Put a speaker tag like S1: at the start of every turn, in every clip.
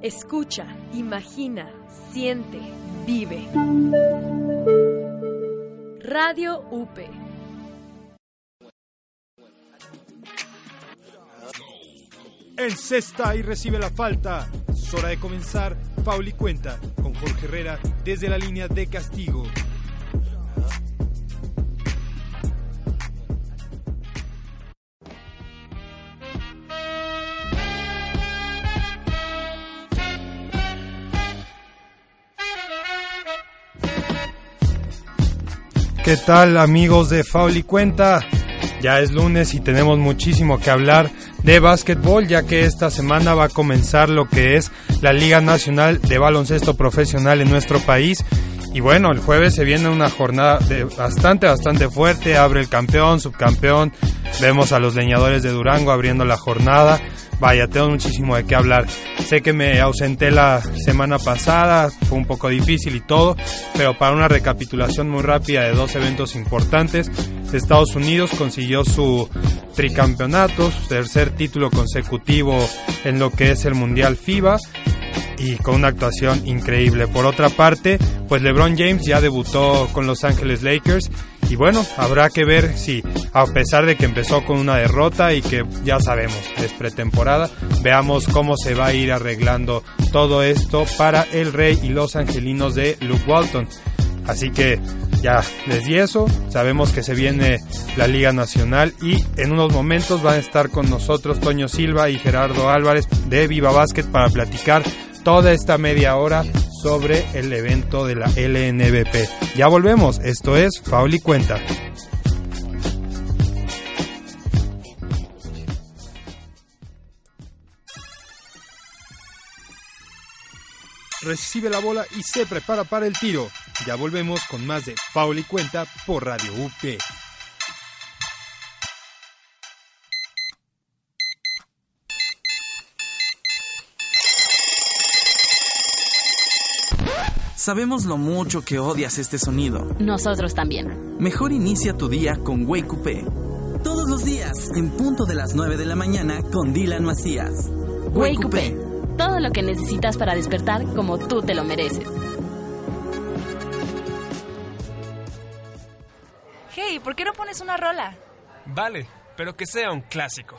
S1: Escucha, imagina, siente, vive. Radio UP.
S2: Encesta y recibe la falta. Es hora de comenzar. Pauli cuenta con Jorge Herrera desde la línea de castigo. ¿Qué tal amigos de Fauli Cuenta? Ya es lunes y tenemos muchísimo que hablar de básquetbol ya que esta semana va a comenzar lo que es la Liga Nacional de Baloncesto Profesional en nuestro país. Y bueno, el jueves se viene una jornada bastante, bastante fuerte. Abre el campeón, subcampeón. Vemos a los leñadores de Durango abriendo la jornada. Vaya, tengo muchísimo de qué hablar. Sé que me ausenté la semana pasada, fue un poco difícil y todo, pero para una recapitulación muy rápida de dos eventos importantes, Estados Unidos consiguió su tricampeonato, su tercer título consecutivo en lo que es el Mundial FIBA y con una actuación increíble. Por otra parte, pues LeBron James ya debutó con Los Ángeles Lakers y bueno, habrá que ver si a pesar de que empezó con una derrota y que ya sabemos, es pretemporada, veamos cómo se va a ir arreglando todo esto para el Rey y los Angelinos de Luke Walton. Así que ya les di eso, sabemos que se viene la Liga Nacional y en unos momentos van a estar con nosotros Toño Silva y Gerardo Álvarez de Viva Basket para platicar toda esta media hora sobre el evento de la LNBP. Ya volvemos, esto es Fauli Cuenta. Recibe la bola y se prepara para el tiro. Ya volvemos con más de Fauli Cuenta por Radio UP.
S3: Sabemos lo mucho que odias este sonido.
S4: Nosotros también.
S3: Mejor inicia tu día con Wake Up. Todos los días, en punto de las 9 de la mañana, con Dylan Macías.
S4: Wake Up. Todo lo que necesitas para despertar como tú te lo mereces.
S5: Hey, ¿por qué no pones una rola?
S6: Vale, pero que sea un clásico.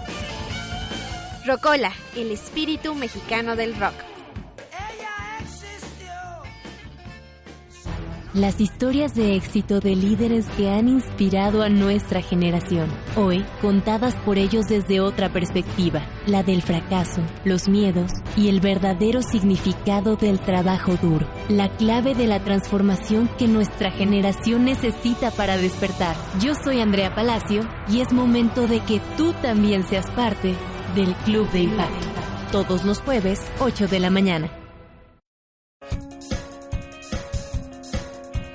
S7: Rocola, el espíritu mexicano del rock.
S8: Las historias de éxito de líderes que han inspirado a nuestra generación, hoy contadas por ellos desde otra perspectiva, la del fracaso, los miedos y el verdadero significado del trabajo duro, la clave de la transformación que nuestra generación necesita para despertar. Yo soy Andrea Palacio y es momento de que tú también seas parte del Club de Impacto. Todos los jueves, 8 de la mañana.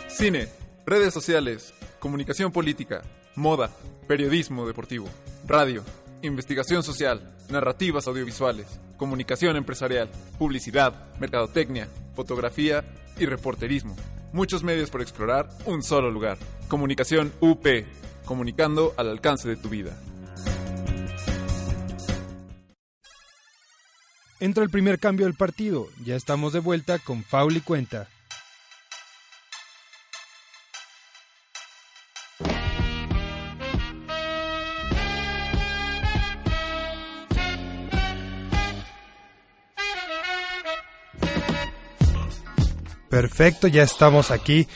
S9: Cine, redes sociales, comunicación política, moda, periodismo deportivo, radio, investigación social, narrativas audiovisuales, comunicación empresarial, publicidad, mercadotecnia, fotografía y reporterismo. Muchos medios por explorar, un solo lugar. Comunicación UP, comunicando al alcance de tu vida.
S2: Entra el primer cambio del partido. Ya estamos de vuelta con Faul y Cuenta. Perfecto, ya estamos aquí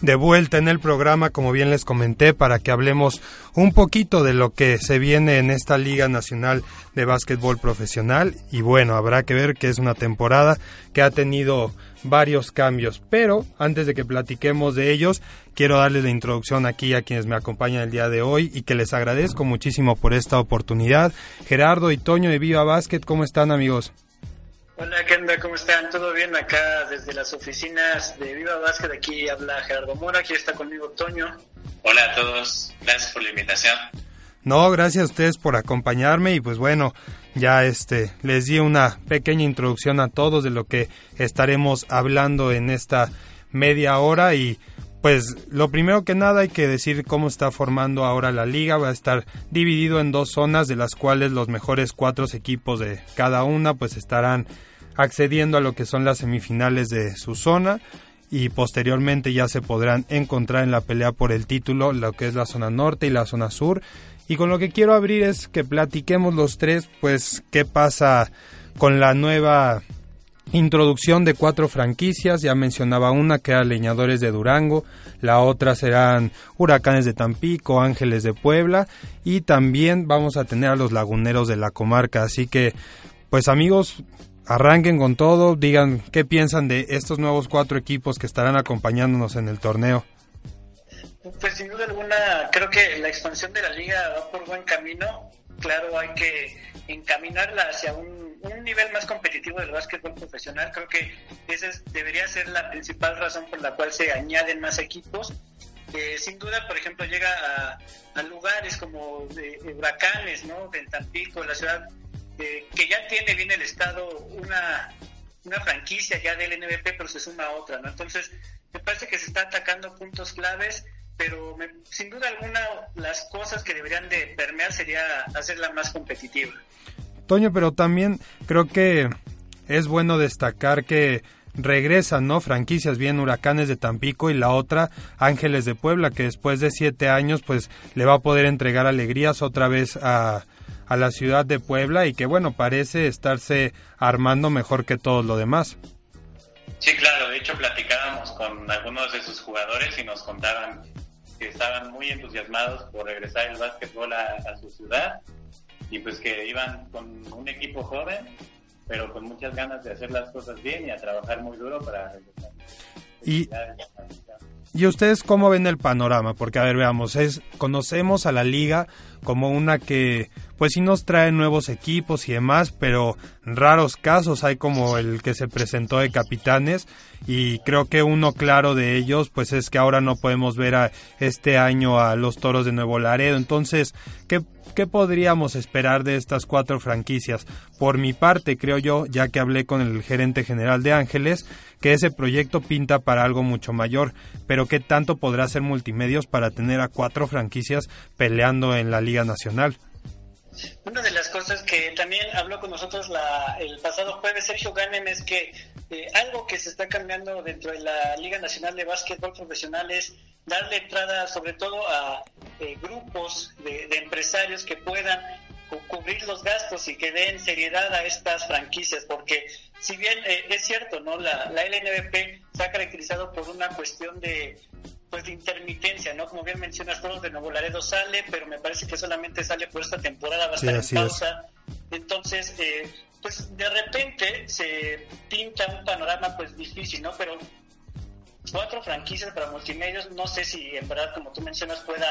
S2: de vuelta en el programa, como bien les comenté, para que hablemos un poquito de lo que se viene en esta Liga Nacional de Básquetbol Profesional. Y bueno, habrá que ver que es una temporada que ha tenido varios cambios. Pero antes de que platiquemos de ellos, quiero darles la introducción aquí a quienes me acompañan el día de hoy y que les agradezco muchísimo por esta oportunidad. Gerardo y Toño de Viva Básquet, ¿cómo están amigos?
S10: Hola, Kenda, ¿cómo están? ¿Todo bien acá desde las oficinas de Viva Básquet? Aquí habla Gerardo Mora, aquí está conmigo Toño.
S11: Hola a todos, gracias por la invitación.
S2: No, gracias a ustedes por acompañarme y pues bueno, ya este les di una pequeña introducción a todos de lo que estaremos hablando en esta media hora y pues lo primero que nada hay que decir cómo está formando ahora la liga. Va a estar dividido en dos zonas de las cuales los mejores cuatro equipos de cada una pues estarán accediendo a lo que son las semifinales de su zona y posteriormente ya se podrán encontrar en la pelea por el título lo que es la zona norte y la zona sur. Y con lo que quiero abrir es que platiquemos los tres, pues qué pasa con la nueva introducción de cuatro franquicias, ya mencionaba una que era Leñadores de Durango, la otra serán Huracanes de Tampico, Ángeles de Puebla y también vamos a tener a los Laguneros de la comarca, así que pues amigos, arranquen con todo, digan qué piensan de estos nuevos cuatro equipos que estarán acompañándonos en el torneo.
S10: Pues sin duda alguna, creo que la expansión de la liga va por buen camino. Claro, hay que encaminarla hacia un, nivel más competitivo del básquetbol profesional. Creo que esa debería ser la principal razón por la cual se añaden más equipos. sin duda, por ejemplo, llega a, lugares como de, huracanes, ¿no? De Tampico, la ciudad que ya tiene bien el Estado una, una franquicia ya del NBP, pero se suma a otra, ¿no? Entonces, me parece que se está atacando puntos claves, pero sin duda alguna las cosas que deberían de permear sería hacerla más competitiva.
S2: Toño, pero también creo que es bueno destacar que regresan, ¿no? Franquicias, bien Huracanes de Tampico y la otra Ángeles de Puebla, que después de siete años, pues le va a poder entregar alegrías otra vez a, a la ciudad de Puebla y que bueno, parece estarse armando mejor que todo lo demás.
S11: Sí, claro, de hecho platicábamos con algunos de sus jugadores y nos contaban que estaban muy entusiasmados por regresar el básquetbol a, su ciudad y pues que iban con un equipo joven, pero con muchas ganas de hacer las cosas bien y a trabajar muy duro para regresar.
S2: Y, ¿Y ustedes cómo ven el panorama? Porque, a ver, veamos, es, conocemos a la liga como una que, pues sí nos trae nuevos equipos y demás, pero raros casos hay como el que se presentó de capitanes y creo que uno claro de ellos, pues es que ahora no podemos ver a este año a los Toros de Nuevo Laredo. Entonces, ¿qué, ¿qué podríamos esperar de estas cuatro franquicias? Por mi parte, creo yo, ya que hablé con el gerente general de Ángeles, que ese proyecto pinta para algo mucho mayor, pero ¿qué tanto podrá ser multimedios para tener a cuatro franquicias peleando en la Liga Nacional?
S10: Una de las cosas que también habló con nosotros el pasado jueves Sergio Ganem es que eh, algo que se está cambiando dentro de la Liga Nacional de Básquetbol Profesional es darle entrada sobre todo a eh, grupos de, de empresarios que puedan cubrir los gastos y que den seriedad a estas franquicias, porque si bien eh, es cierto, ¿no? La, la LNBP se ha caracterizado por una cuestión de pues de intermitencia, ¿no? Como bien mencionas, todos de Nuevo Laredo sale, pero me parece que solamente sale por esta temporada, va a estar en pausa. Entonces, eh, pues de repente se pinta un panorama pues difícil, ¿no? Pero cuatro franquicias para multimedios, no sé si en verdad, como tú mencionas, pueda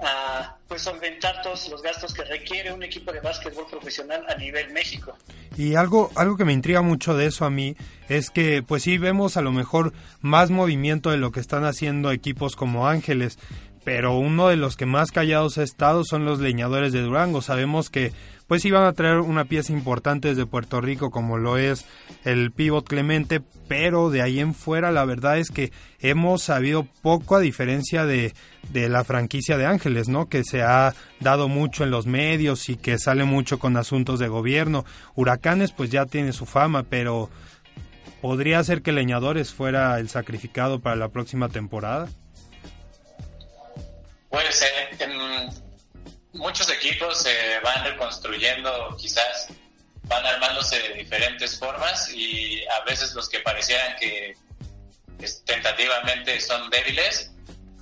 S10: a pues solventar todos los gastos que requiere un equipo de básquetbol profesional a nivel México.
S2: Y algo, algo que me intriga mucho de eso a mí es que pues sí vemos a lo mejor más movimiento de lo que están haciendo equipos como Ángeles, pero uno de los que más callados ha estado son los leñadores de Durango. Sabemos que pues iban a traer una pieza importante desde Puerto Rico como lo es el pivot Clemente, pero de ahí en fuera la verdad es que hemos sabido poco a diferencia de, de la franquicia de Ángeles, ¿no? Que se ha dado mucho en los medios y que sale mucho con asuntos de gobierno. Huracanes pues ya tiene su fama, pero ¿podría ser que Leñadores fuera el sacrificado para la próxima temporada?
S11: Puede ser muchos equipos se van reconstruyendo, quizás van armándose de diferentes formas y a veces los que parecieran que tentativamente son débiles,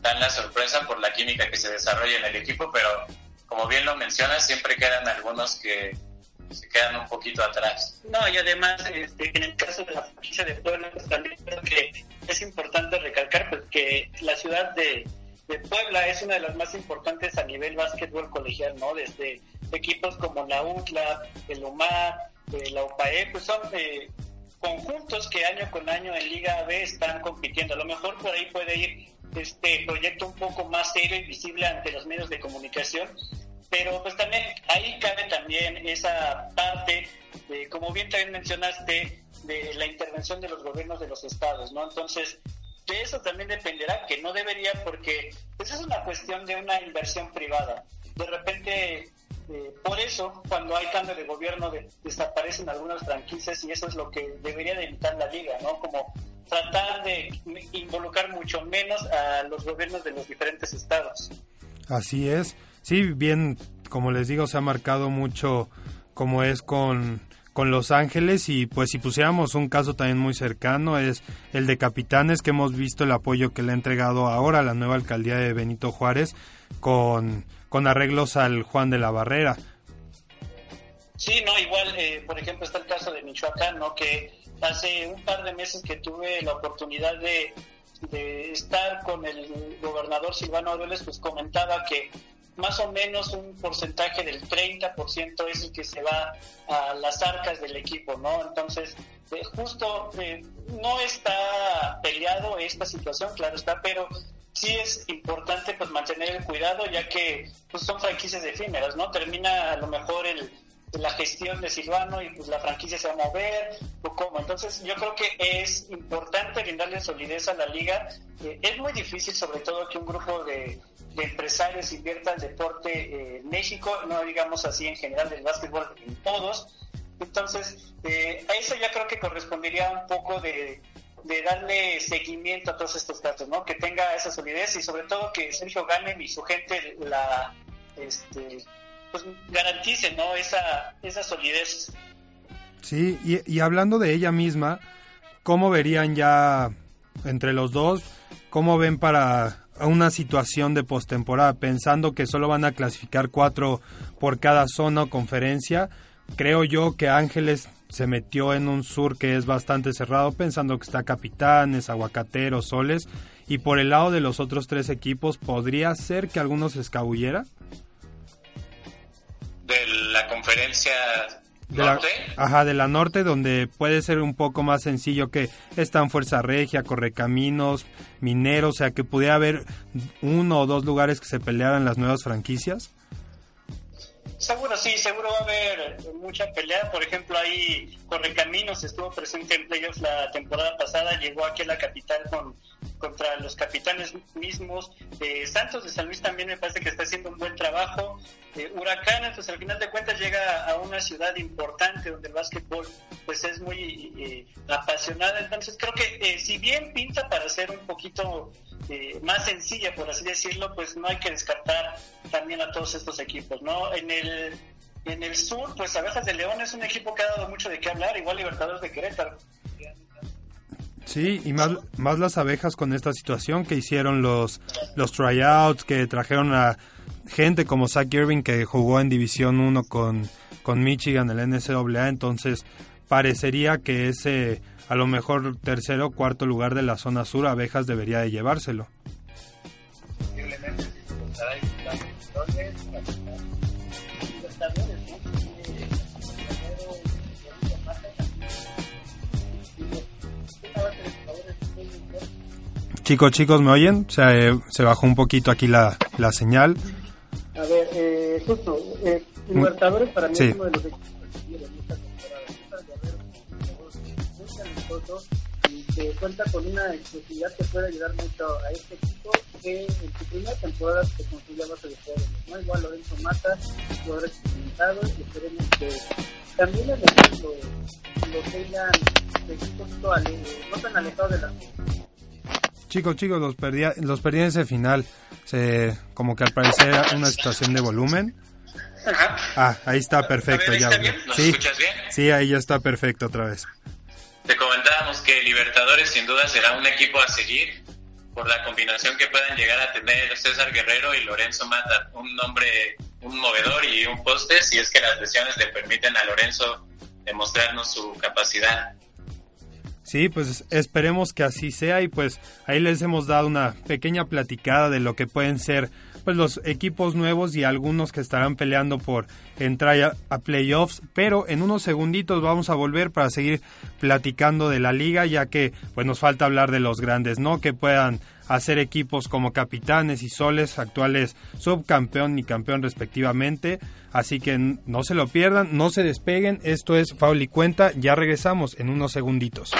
S11: dan la sorpresa por la química que se desarrolla en el equipo, pero como bien lo mencionas, siempre quedan algunos que se quedan un poquito atrás.
S10: No, y además, este, en el caso de la franquicia de Puebla, también creo que es importante recalcar pues, que la ciudad de, Puebla es una de las más importantes a nivel básquetbol colegial, ¿no? Desde equipos como la UTLA, el UMA, eh, la UPAE, pues son eh, conjuntos que año con año en Liga B están compitiendo. A lo mejor por ahí puede ir este proyecto un poco más serio y visible ante los medios de comunicación, pero pues también ahí cabe también esa parte, de, como bien también mencionaste, de la intervención de los gobiernos de los estados, ¿no? Entonces, de eso también dependerá, que no debería, porque pues es una cuestión de una inversión privada. De repente, eh, por eso, cuando hay cambio de gobierno, desaparecen algunas franquicias y eso es lo que debería de evitar la liga, ¿no? Como tratar de involucrar mucho menos a los gobiernos de los diferentes estados.
S2: Así es. Sí, bien, como les digo, se ha marcado mucho como es con, con Los Ángeles y pues si pusiéramos un caso también muy cercano es el de Capitanes que hemos visto el apoyo que le ha entregado ahora la nueva alcaldía de Benito Juárez con, con arreglos al Juan de la Barrera.
S10: Sí, no, igual, eh, por ejemplo, está el caso de Michoacán, ¿no? Que hace un par de meses que tuve la oportunidad de, de estar con el gobernador Silvano Aureoles, pues comentaba que más o menos un porcentaje del 30% es el que se va a las arcas del equipo, ¿no? Entonces, eh, justo eh, no está peleado esta situación, claro está, pero sí es importante pues mantener el cuidado ya que pues son franquicias efímeras, ¿no? Termina a lo mejor el, la gestión de Silvano y pues la franquicia se va a mover o cómo. Entonces yo creo que es importante brindarle solidez a la liga. Eh, es muy difícil sobre todo que un grupo de de empresarios invierta el deporte eh, en México, no digamos así en general del básquetbol, en todos. Entonces, eh, a eso ya creo que correspondería un poco de, darle seguimiento a todos estos casos, ¿no? Que tenga esa solidez y sobre todo que Sergio Ganem y su gente la este, pues garantice, ¿no? Esa, esa solidez.
S2: Sí, y hablando de ella misma, ¿cómo verían ya entre los dos? ¿Cómo ven para a una situación de postemporada, pensando que solo van a clasificar cuatro por cada zona o conferencia. Creo yo que Ángeles se metió en un sur que es bastante cerrado, pensando que está Capitanes, Aguacateros, Soles, y por el lado de los otros tres equipos, ¿podría ser que algunos se escabullera?
S11: De la conferencia
S2: de la, ajá, de la norte, donde puede ser un poco más sencillo que están Fuerza Regia, Correcaminos, Minero, o sea que pudiera haber uno o dos lugares que se pelearan las nuevas franquicias.
S10: Seguro sí, seguro va a haber mucha pelea. Por ejemplo, ahí Correcaminos estuvo presente en playoffs la temporada pasada, llegó aquí a la capital con contra los capitanes mismos. Eh, Santos de San Luis también me parece que está haciendo un buen trabajo. Eh, Huracán, pues al final de cuentas llega a una ciudad importante donde el básquetbol pues es muy eh, apasionada. Entonces creo que eh, si bien pinta para ser un poquito más sencilla, por así decirlo, pues no hay que descartar también a todos estos equipos, ¿no? En el en el sur, pues Abejas de León es un equipo que ha dado mucho de qué hablar, igual Libertadores de Querétaro.
S2: Sí, y más, más las abejas con esta situación que hicieron los, los tryouts, que trajeron a gente como Zach Irving que jugó en División 1 con, con Michigan, el NCAA, entonces parecería que ese a lo mejor tercero o cuarto lugar de la zona sur, abejas debería de llevárselo. Chicos, chicos, ¿me oyen? Se, eh, se bajó un poquito aquí la, la señal.
S10: A ver, eh, justo, eh, Libertadores para mí es uno de los equipos que en esta temporada. y que cuenta con una exclusividad que puede ayudar mucho a este equipo que en su primera temporada se construyó base de jóvenes, ¿no? Igual Lorenzo Mata, jugadores experimentados y esperemos que también lo, lo tengan un poquito ale, no tan alejado de la
S2: Chicos, chicos, los perdí, los perdí en ese final. Se, como que al parecer era una situación de volumen. Ah, ahí está perfecto. ya,
S11: ¿Nos
S2: sí,
S11: escuchas bien?
S2: Sí, ahí ya está perfecto otra vez.
S11: Te comentábamos que Libertadores sin duda será un equipo a seguir por la combinación que puedan llegar a tener César Guerrero y Lorenzo Mata, un hombre, un movedor y un poste, si es que las lesiones le permiten a Lorenzo demostrarnos su capacidad.
S2: Sí, pues esperemos que así sea y pues ahí les hemos dado una pequeña platicada de lo que pueden ser pues los equipos nuevos y algunos que estarán peleando por entrar a, playoffs, pero en unos segunditos vamos a volver para seguir platicando de la liga, ya que pues nos falta hablar de los grandes, ¿no? Que puedan hacer equipos como Capitanes y Soles, actuales subcampeón y campeón respectivamente. Así que no se lo pierdan, no se despeguen. Esto es Faul y Cuenta. Ya regresamos en unos segunditos.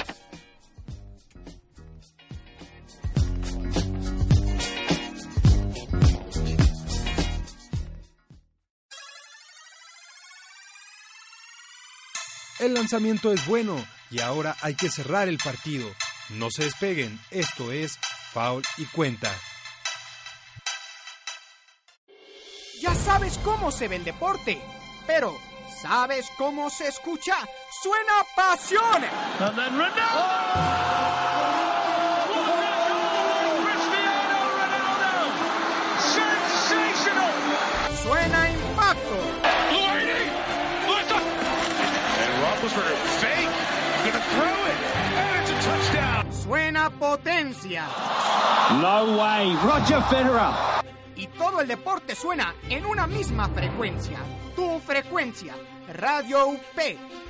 S12: El lanzamiento es bueno y ahora hay que cerrar el partido. No se despeguen, esto es Paul y Cuenta.
S13: Ya sabes cómo se ve el deporte, pero ¿sabes cómo se escucha? ¡Suena pasión! ¡Suena impacto! Suena potencia.
S14: No way, Roger Federer.
S13: El deporte suena en una misma frecuencia. Tu frecuencia. Radio UP.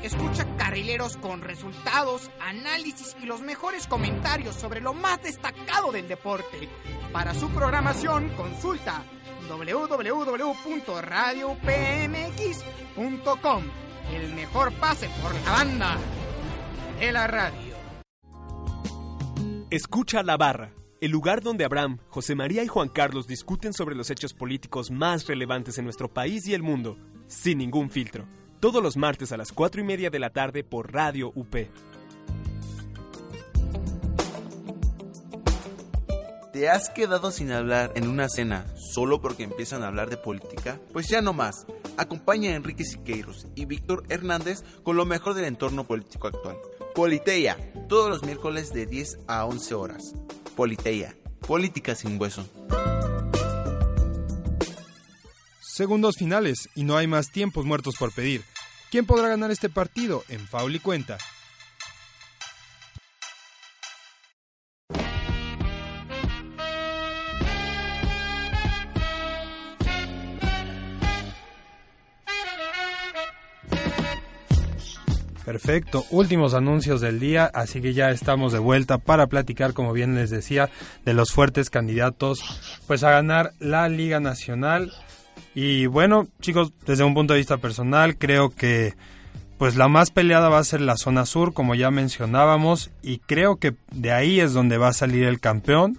S13: Escucha carrileros con resultados, análisis y los mejores comentarios sobre lo más destacado del deporte. Para su programación, consulta www.radioupmx.com el mejor pase por la banda de la radio.
S15: Escucha la barra, el lugar donde Abraham, José María y Juan Carlos discuten sobre los hechos políticos más relevantes en nuestro país y el mundo, sin ningún filtro. Todos los martes a las 4 y media de la tarde por Radio UP.
S16: ¿Te has quedado sin hablar en una cena solo porque empiezan a hablar de política? Pues ya no más. Acompaña a Enrique Siqueiros y Víctor Hernández con lo mejor del entorno político actual. Politeia, todos los miércoles de 10 a 11 horas. Politeia, política sin hueso.
S12: Segundos finales y no hay más tiempos muertos por pedir. ¿Quién podrá ganar este partido en Faul y Cuenta?
S2: Perfecto, últimos anuncios del día, así que ya estamos de vuelta para platicar, como bien les decía, de los fuertes candidatos pues a ganar la Liga Nacional. Y bueno, chicos, desde un punto de vista personal, creo que pues la más peleada va a ser la zona sur, como ya mencionábamos, y creo que de ahí es donde va a salir el campeón,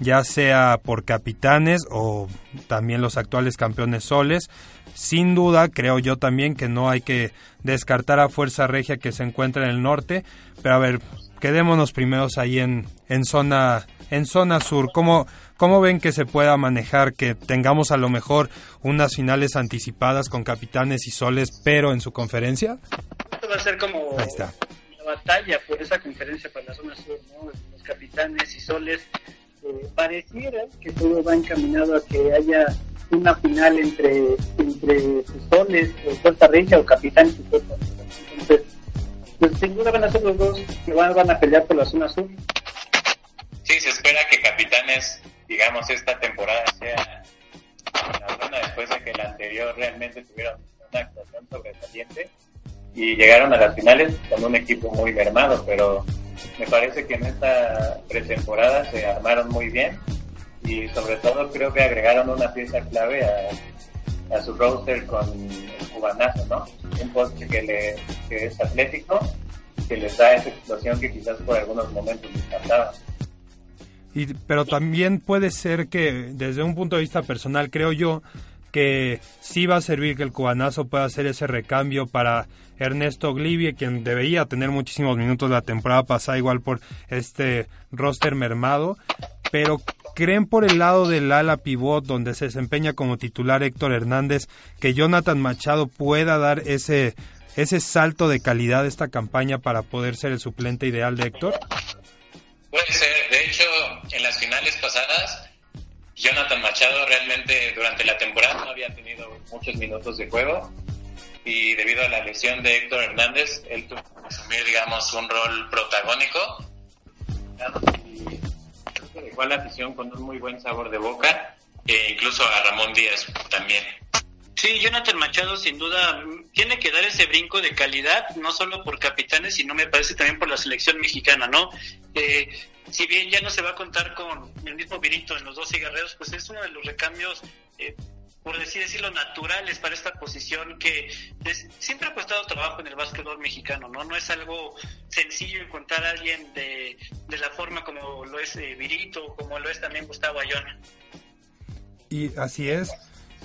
S2: ya sea por capitanes o también los actuales campeones soles. Sin duda, creo yo también que no hay que descartar a Fuerza Regia que se encuentra en el norte, pero a ver, quedémonos primeros ahí en, en zona en zona sur. ¿Cómo, ¿Cómo ven que se pueda manejar que tengamos a lo mejor unas finales anticipadas con capitanes y soles, pero en su conferencia?
S10: Esto va a ser como la batalla por esa conferencia para la zona sur, ¿no? Los capitanes y soles. Eh, pareciera que todo va encaminado a que haya una final entre, entre Soles, Costa Rica o Capitán Entonces, pues sin van a ser los dos que van, a pelear por la zona sur.
S11: Sí, se espera que Capitanes, digamos, esta temporada sea la buena después de que la anterior realmente tuvieron una actuación sobresaliente y llegaron a las finales con un equipo muy mermado, pero me parece que en esta pretemporada se armaron muy bien y sobre todo creo que agregaron una pieza clave a, su roster con el cubanazo, ¿no? Un poste que, le, que es atlético, que les da esa explosión que quizás por algunos momentos les faltaba.
S2: Y, pero también puede ser que desde un punto de vista personal creo yo que sí va a servir que el cubanazo pueda hacer ese recambio para Ernesto Glivie, quien debería tener muchísimos minutos la temporada pasada, igual por este roster mermado. Pero ¿Creen por el lado del ala pivot donde se desempeña como titular Héctor Hernández que Jonathan Machado pueda dar ese ese salto de calidad de esta campaña para poder ser el suplente ideal de Héctor?
S11: Puede ser, de hecho, en las finales pasadas, Jonathan Machado realmente durante la temporada no había tenido muchos minutos de juego y debido a la lesión de Héctor Hernández, él tuvo que asumir, digamos, un rol protagónico y dejó a la afición con un muy buen sabor de boca e incluso a Ramón Díaz también.
S10: Sí, Jonathan Machado sin duda tiene que dar ese brinco de calidad, no solo por capitanes, sino me parece también por la selección mexicana, ¿no? Eh, si bien ya no se va a contar con el mismo Virito en los dos cigarreros, pues es uno de los recambios, eh, por decir decirlo, naturales para esta posición que siempre ha costado trabajo en el básquetbol mexicano, ¿no? No es algo sencillo encontrar a alguien de, de la forma como lo es eh, Virito, como lo es también Gustavo Ayona.
S2: Y así es.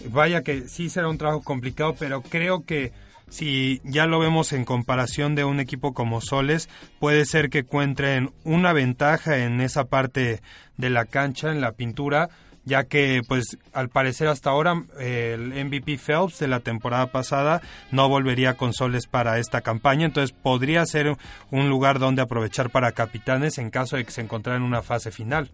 S2: Vaya que sí será un trabajo complicado, pero creo que si ya lo vemos en comparación de un equipo como Soles, puede ser que encuentren una ventaja en esa parte de la cancha, en la pintura, ya que pues al parecer hasta ahora el MVP Phelps de la temporada pasada no volvería con Soles para esta campaña, entonces podría ser un lugar donde aprovechar para capitanes en caso de que se encontrara en una fase final.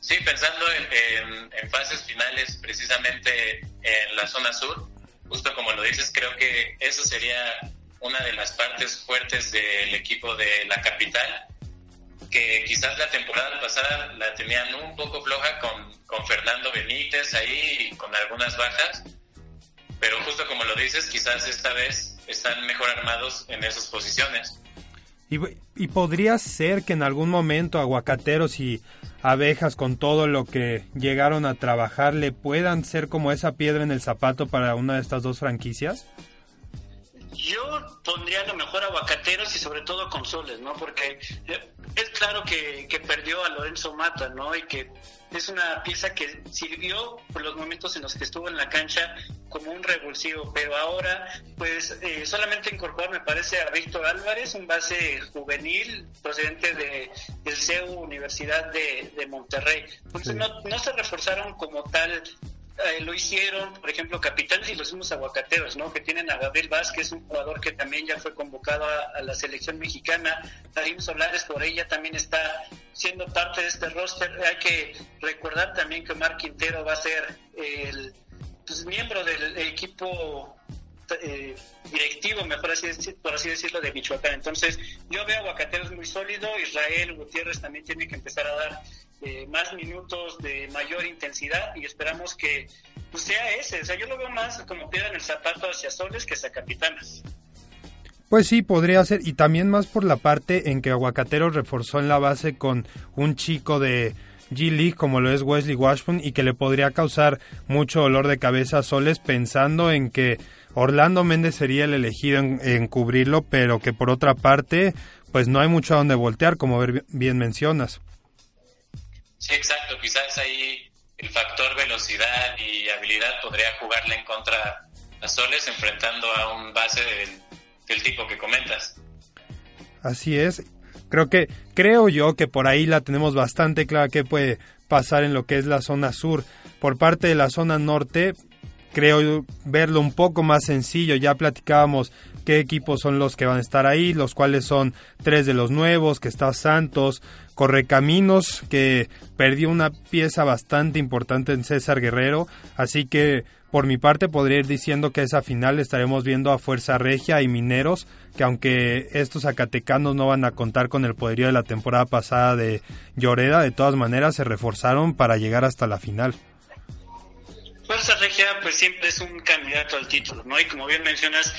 S11: Sí, pensando en, en, fases finales, precisamente en la zona sur, justo como lo dices, creo que eso sería una de las partes fuertes del equipo de la capital, que quizás la temporada pasada la tenían un poco floja con, con Fernando Benítez ahí, con algunas bajas, pero justo como lo dices, quizás esta vez están mejor armados en esas posiciones.
S2: Y, y podría ser que en algún momento aguacateros y abejas con todo lo que llegaron a trabajar le puedan ser como esa piedra en el zapato para una de estas dos franquicias?
S10: Yo pondría a lo mejor aguacateros y sobre todo consoles, ¿no? Porque eh, es claro que, que perdió a Lorenzo Mata, ¿no? Y que es una pieza que sirvió por los momentos en los que estuvo en la cancha como un revulsivo, pero ahora pues eh, solamente incorporar me parece a Víctor Álvarez, un base juvenil procedente de, del CEU Universidad de, de Monterrey. Entonces no, no se reforzaron como tal eh, lo hicieron, por ejemplo, capitanes y los mismos aguacateros, ¿no? Que tienen a Gabriel Vázquez, un jugador que también ya fue convocado a, la selección mexicana. Darín Solares por ella también está siendo parte de este roster. Hay que recordar también que Omar Quintero va a ser el pues, miembro del equipo eh, directivo, mejor así por así decirlo, de Michoacán. Entonces, yo veo aguacateros muy sólido. Israel Gutiérrez también tiene que empezar a dar eh, más minutos de mayor intensidad y esperamos que pues, sea ese. O sea, yo lo veo más como piedra en el zapato hacia Soles que hacia Capitanas.
S2: Pues sí, podría ser. Y también más por la parte en que Aguacatero reforzó en la base con un chico de G League como lo es Wesley Washburn y que le podría causar mucho dolor de cabeza a Soles pensando en que Orlando Méndez sería el elegido en, en, cubrirlo, pero que por otra parte, pues no hay mucho a donde voltear, como bien mencionas.
S11: Sí, exacto. Quizás ahí el factor velocidad y habilidad podría jugarle en contra a Soles enfrentando a un base del, del tipo que comentas.
S2: Así es. Creo que creo yo que por ahí la tenemos bastante clara que puede pasar en lo que es la zona sur. Por parte de la zona norte, creo verlo un poco más sencillo. Ya platicábamos qué equipos son los que van a estar ahí, los cuales son tres de los nuevos, que está Santos, Correcaminos, que perdió una pieza bastante importante en César Guerrero, así que por mi parte podría ir diciendo que esa final estaremos viendo a Fuerza Regia y Mineros, que aunque estos zacatecanos no van a contar con el poderío de la temporada pasada de Lloreda, de todas maneras se reforzaron para llegar hasta la final.
S10: Fuerza Regia pues siempre es un candidato al título, ¿no? Y como bien mencionas,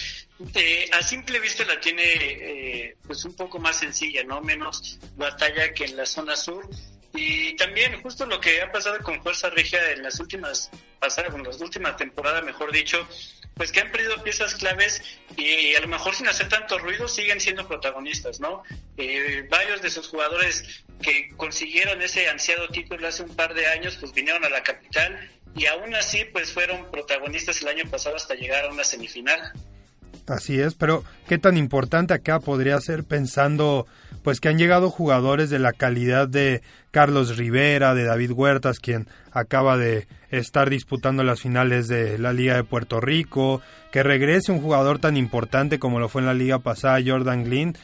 S10: eh, a simple vista la tiene eh, pues un poco más sencilla, ¿no? Menos batalla que en la zona sur. Y también justo lo que ha pasado con Fuerza Regia en las últimas pasadas, en las últimas temporadas, mejor dicho, pues que han perdido piezas claves y a lo mejor sin hacer tanto ruido siguen siendo protagonistas, ¿no? Eh, varios de sus jugadores que consiguieron ese ansiado título hace un par de años, pues vinieron a la capital y aún así pues fueron protagonistas el año pasado hasta llegar a una semifinal.
S2: Así es, pero qué tan importante acá podría ser pensando pues que han llegado jugadores de la calidad de Carlos Rivera, de David Huertas, quien acaba de estar disputando las finales de la Liga de Puerto Rico, que regrese un jugador tan importante como lo fue en la liga pasada, Jordan Glynn.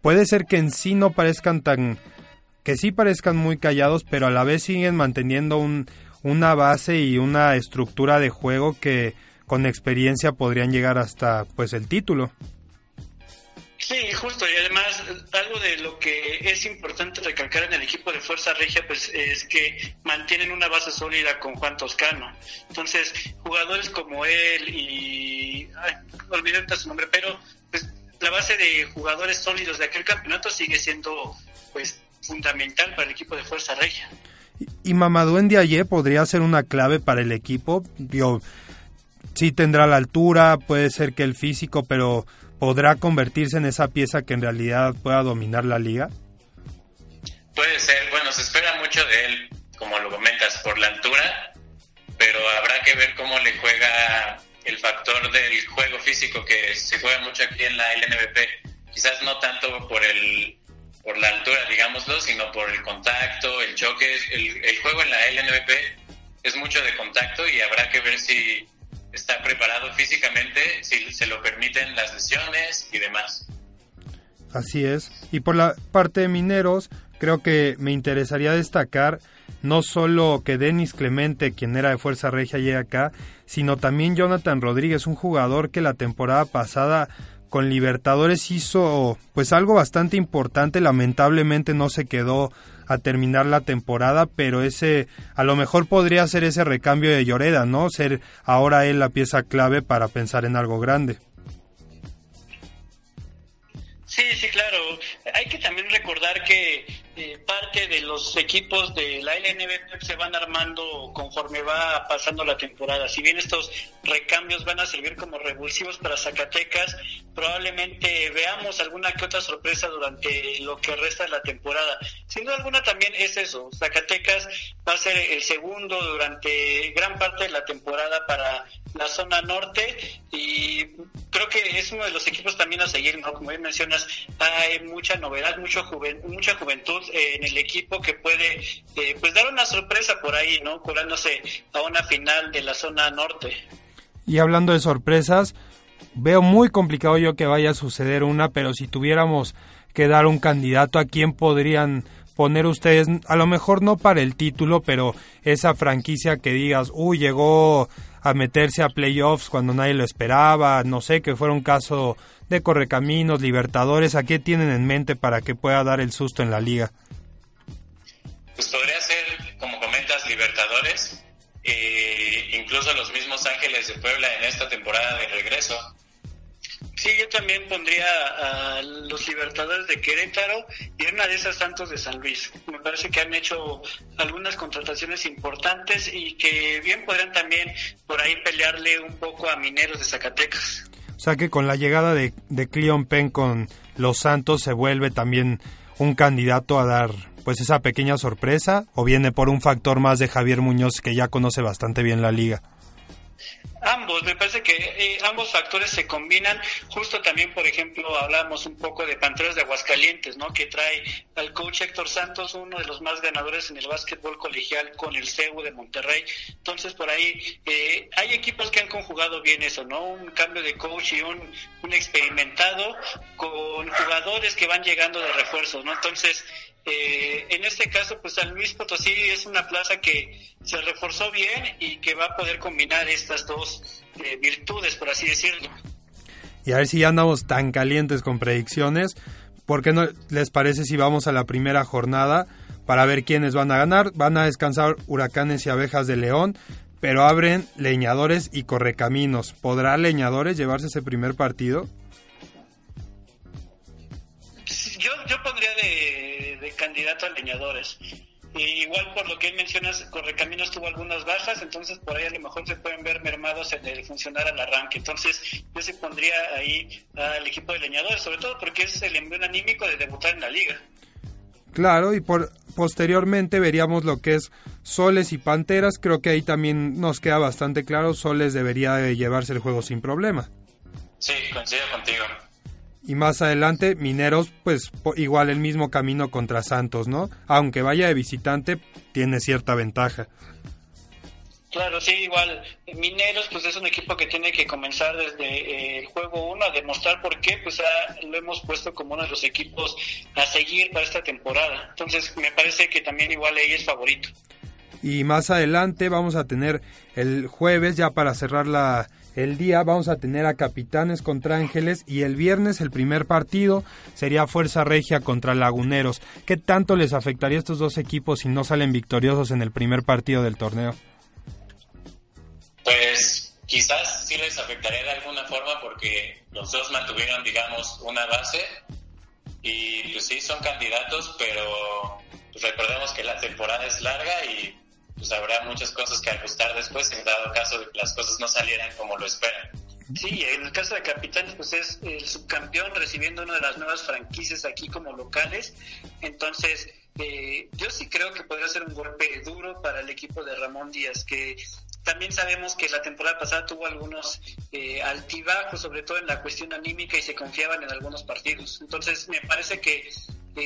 S2: Puede ser que en sí no parezcan tan que sí parezcan muy callados, pero a la vez siguen manteniendo un, una base y una estructura de juego que con experiencia podrían llegar hasta pues el título.
S10: Sí, justo, y además algo de lo que es importante recalcar en el equipo de Fuerza Regia pues es que mantienen una base sólida con Juan Toscano. Entonces, jugadores como él y ay, olvidé su nombre, pero pues la base de jugadores sólidos de aquel campeonato sigue siendo pues fundamental para el equipo de Fuerza Regia.
S2: Y Mamadou Ndiaye podría ser una clave para el equipo. Yo, sí tendrá la altura, puede ser que el físico, pero ¿podrá convertirse en esa pieza que en realidad pueda dominar la liga?
S11: Puede ser, bueno, se espera mucho de él, como lo comentas, por la altura, pero habrá que ver cómo le juega el factor del juego físico que se juega mucho aquí en la LNBP. Quizás no tanto por el por la altura, digámoslo, sino por el contacto, el choque. El, el juego en la LNBP es mucho de contacto y habrá que ver si está preparado físicamente, si se lo permiten las lesiones y demás.
S2: Así es. Y por la parte de Mineros, creo que me interesaría destacar no solo que Denis Clemente, quien era de Fuerza Regia, llega acá, sino también Jonathan Rodríguez, un jugador que la temporada pasada con Libertadores hizo pues algo bastante importante, lamentablemente no se quedó a terminar la temporada, pero ese a lo mejor podría ser ese recambio de Lloreda, ¿no? Ser ahora él la pieza clave para pensar en algo grande.
S10: Sí, sí, claro. Hay que también recordar que eh, parte de los equipos de la LNB se van armando conforme va pasando la temporada. Si bien estos recambios van a servir como revulsivos para Zacatecas, probablemente veamos alguna que otra sorpresa durante lo que resta de la temporada. Sin duda alguna también es eso. Zacatecas va a ser el segundo durante gran parte de la temporada para la zona norte y creo que es uno de los equipos también a seguir, ¿no? Como bien mencionas, hay mucha novedad, mucho juven, mucha juventud en el equipo que puede eh, pues dar una sorpresa por ahí, ¿no? Colándose a una final de la zona norte.
S2: Y hablando de sorpresas, veo muy complicado yo que vaya a suceder una, pero si tuviéramos que dar un candidato, ¿a quién podrían poner ustedes? A lo mejor no para el título, pero esa franquicia que digas, uy, llegó a meterse a playoffs cuando nadie lo esperaba, no sé, que fuera un caso de Correcaminos, Libertadores, ¿a qué tienen en mente para que pueda dar el susto en la liga?
S11: Pues podría ser, como comentas, Libertadores, eh, incluso los mismos Ángeles de Puebla en esta temporada de regreso.
S10: Sí, yo también pondría a los Libertadores de Querétaro y una de esas Santos de San Luis. Me parece que han hecho algunas contrataciones importantes y que bien podrían también por ahí pelearle un poco a Mineros de Zacatecas.
S2: O sea que con la llegada de, de Cleon Penn con los Santos se vuelve también un candidato a dar pues esa pequeña sorpresa o viene por un factor más de Javier Muñoz que ya conoce bastante bien la liga.
S10: Ambos, me parece que eh, ambos factores se combinan. Justo también, por ejemplo, hablamos un poco de Panteras de Aguascalientes, ¿no? Que trae al coach Héctor Santos, uno de los más ganadores en el básquetbol colegial con el CEU de Monterrey. Entonces, por ahí eh, hay equipos que han conjugado bien eso, ¿no? Un cambio de coach y un, un experimentado con jugadores que van llegando de refuerzos, ¿no? Entonces, eh, en este caso, pues San Luis Potosí es una plaza que se reforzó bien y que va a poder combinar estas dos eh, virtudes, por así decirlo.
S2: Y a ver si ya andamos tan calientes con predicciones, ¿por qué no les parece si vamos a la primera jornada para ver quiénes van a ganar? Van a descansar Huracanes y Abejas de León, pero abren Leñadores y Correcaminos. ¿Podrá Leñadores llevarse ese primer partido?
S10: Yo, yo pondría de de candidato a leñadores. igual por lo que mencionas, Correcaminos tuvo algunas bajas, entonces por ahí a lo mejor se pueden ver mermados en el funcionar al arranque. Entonces yo se pondría ahí al equipo de leñadores, sobre todo porque es el envío anímico de debutar en la liga.
S2: Claro, y por posteriormente veríamos lo que es Soles y Panteras. Creo que ahí también nos queda bastante claro. Soles debería de llevarse el juego sin problema.
S11: Sí, coincido contigo.
S2: Y más adelante, Mineros, pues igual el mismo camino contra Santos, ¿no? Aunque vaya de visitante, tiene cierta ventaja.
S10: Claro, sí, igual. Mineros, pues es un equipo que tiene que comenzar desde eh, el juego 1 a demostrar por qué, pues lo hemos puesto como uno de los equipos a seguir para esta temporada. Entonces, me parece que también igual ahí es favorito.
S2: Y más adelante vamos a tener el jueves, ya para cerrar la, el día, vamos a tener a Capitanes contra Ángeles y el viernes el primer partido sería Fuerza Regia contra Laguneros. ¿Qué tanto les afectaría a estos dos equipos si no salen victoriosos en el primer partido del torneo?
S11: Pues quizás sí les afectaría de alguna forma porque los dos mantuvieron, digamos, una base y pues sí son candidatos, pero pues recordemos que la temporada es larga y pues habrá muchas cosas que ajustar después en dado caso de que las cosas no salieran como lo esperan.
S10: Sí, en el caso de Capitanes, pues es el subcampeón recibiendo una de las nuevas franquicias aquí como locales. Entonces, eh, yo sí creo que podría ser un golpe duro para el equipo de Ramón Díaz, que también sabemos que la temporada pasada tuvo algunos eh, altibajos, sobre todo en la cuestión anímica, y se confiaban en algunos partidos. Entonces, me parece que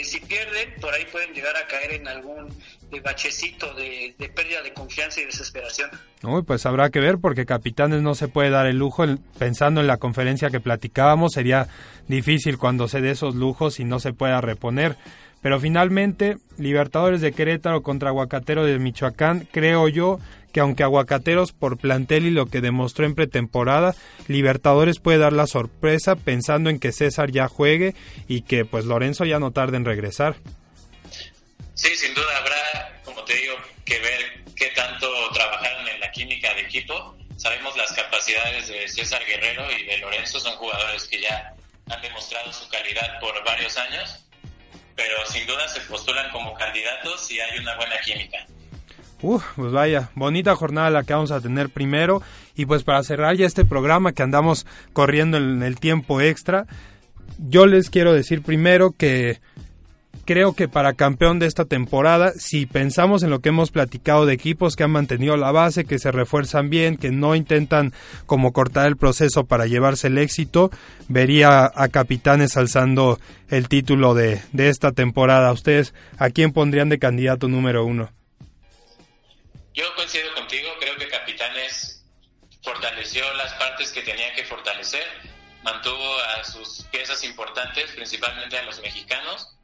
S10: si pierden, por ahí pueden llegar a caer en algún eh, bachecito de, pérdida de confianza y desesperación.
S2: Uy, pues habrá que ver, porque Capitanes no se puede dar el lujo. Pensando en la conferencia que platicábamos, sería difícil cuando se dé esos lujos y no se pueda reponer. Pero finalmente, Libertadores de Querétaro contra Aguacatero de Michoacán, creo yo que aunque Aguacateros por plantel y lo que demostró en pretemporada, Libertadores puede dar la sorpresa pensando en que César ya juegue y que pues Lorenzo ya no tarde en regresar.
S11: Sí, sin duda habrá, como te digo, que ver qué tanto trabajaron en la química de equipo. Sabemos las capacidades de César Guerrero y de Lorenzo, son jugadores que ya han demostrado su calidad por varios años pero sin duda se postulan como candidatos y hay una buena química.
S2: Uf, pues vaya, bonita jornada la que vamos a tener primero. Y pues para cerrar ya este programa que andamos corriendo en el tiempo extra, yo les quiero decir primero que creo que para campeón de esta temporada, si pensamos en lo que hemos platicado de equipos que han mantenido la base, que se refuerzan bien, que no intentan como cortar el proceso para llevarse el éxito, vería a Capitanes alzando el título de, de esta temporada. ¿Ustedes a quién pondrían de candidato número uno?
S11: Yo coincido contigo, creo que Capitanes fortaleció las partes que tenía que fortalecer, mantuvo a sus piezas importantes, principalmente a los mexicanos,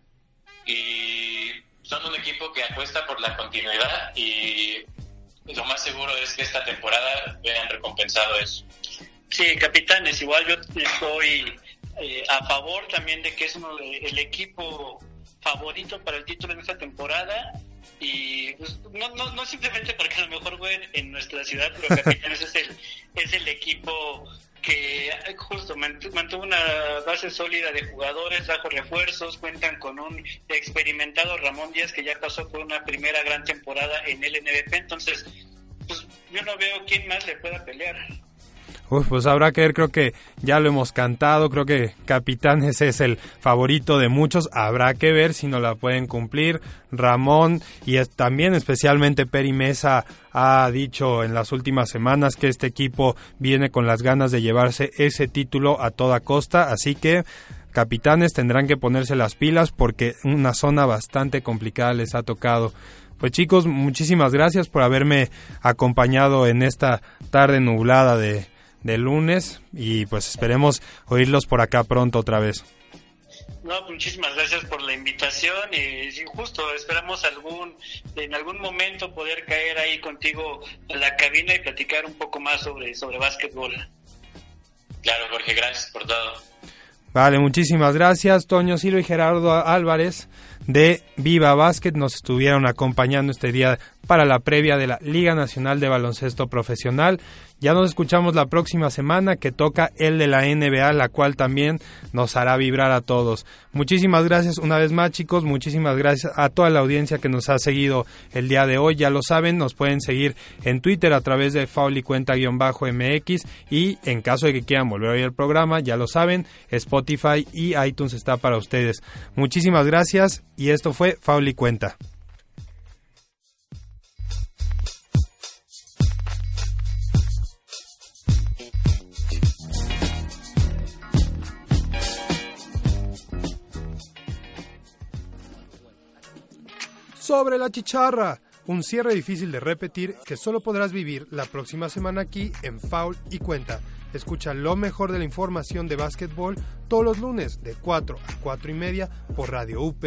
S11: y son un equipo que apuesta por la continuidad y lo más seguro es que esta temporada vean recompensado eso.
S10: Sí, capitanes, igual yo estoy eh, a favor también de que es uno el equipo favorito para el título en esta temporada y pues, no, no, no simplemente porque a lo mejor jueguen en nuestra ciudad, pero Capitanes es el, es el equipo que justo mantuvo una base sólida de jugadores, trajo refuerzos, cuentan con un experimentado Ramón Díaz que ya pasó por una primera gran temporada en el NBP, entonces pues yo no veo quién más le pueda pelear
S2: pues habrá que ver, creo que ya lo hemos cantado, creo que Capitanes es el favorito de muchos, habrá que ver si no la pueden cumplir. Ramón y también especialmente Peri Mesa ha dicho en las últimas semanas que este equipo viene con las ganas de llevarse ese título a toda costa, así que capitanes tendrán que ponerse las pilas porque una zona bastante complicada les ha tocado. Pues chicos, muchísimas gracias por haberme acompañado en esta tarde nublada de, de lunes y pues esperemos oírlos por acá pronto otra vez.
S10: No, muchísimas gracias por la invitación y justo esperamos algún en algún momento poder caer ahí contigo en la cabina y platicar un poco más sobre sobre básquetbol.
S11: Claro, Jorge, gracias por todo.
S2: Vale, muchísimas gracias, Toño Silva y Gerardo Álvarez de Viva Básquet nos estuvieron acompañando este día para la previa de la Liga Nacional de Baloncesto Profesional. Ya nos escuchamos la próxima semana que toca el de la NBA, la cual también nos hará vibrar a todos. Muchísimas gracias una vez más chicos, muchísimas gracias a toda la audiencia que nos ha seguido el día de hoy. Ya lo saben, nos pueden seguir en Twitter a través de Cuenta-MX y en caso de que quieran volver a oír el programa, ya lo saben, Spotify y iTunes está para ustedes. Muchísimas gracias y esto fue Fauli Cuenta. Sobre la chicharra Un cierre difícil de repetir que solo podrás vivir la próxima semana aquí en Foul y Cuenta. Escucha lo mejor de la información de básquetbol todos los lunes de 4 a 4 y media por Radio UP.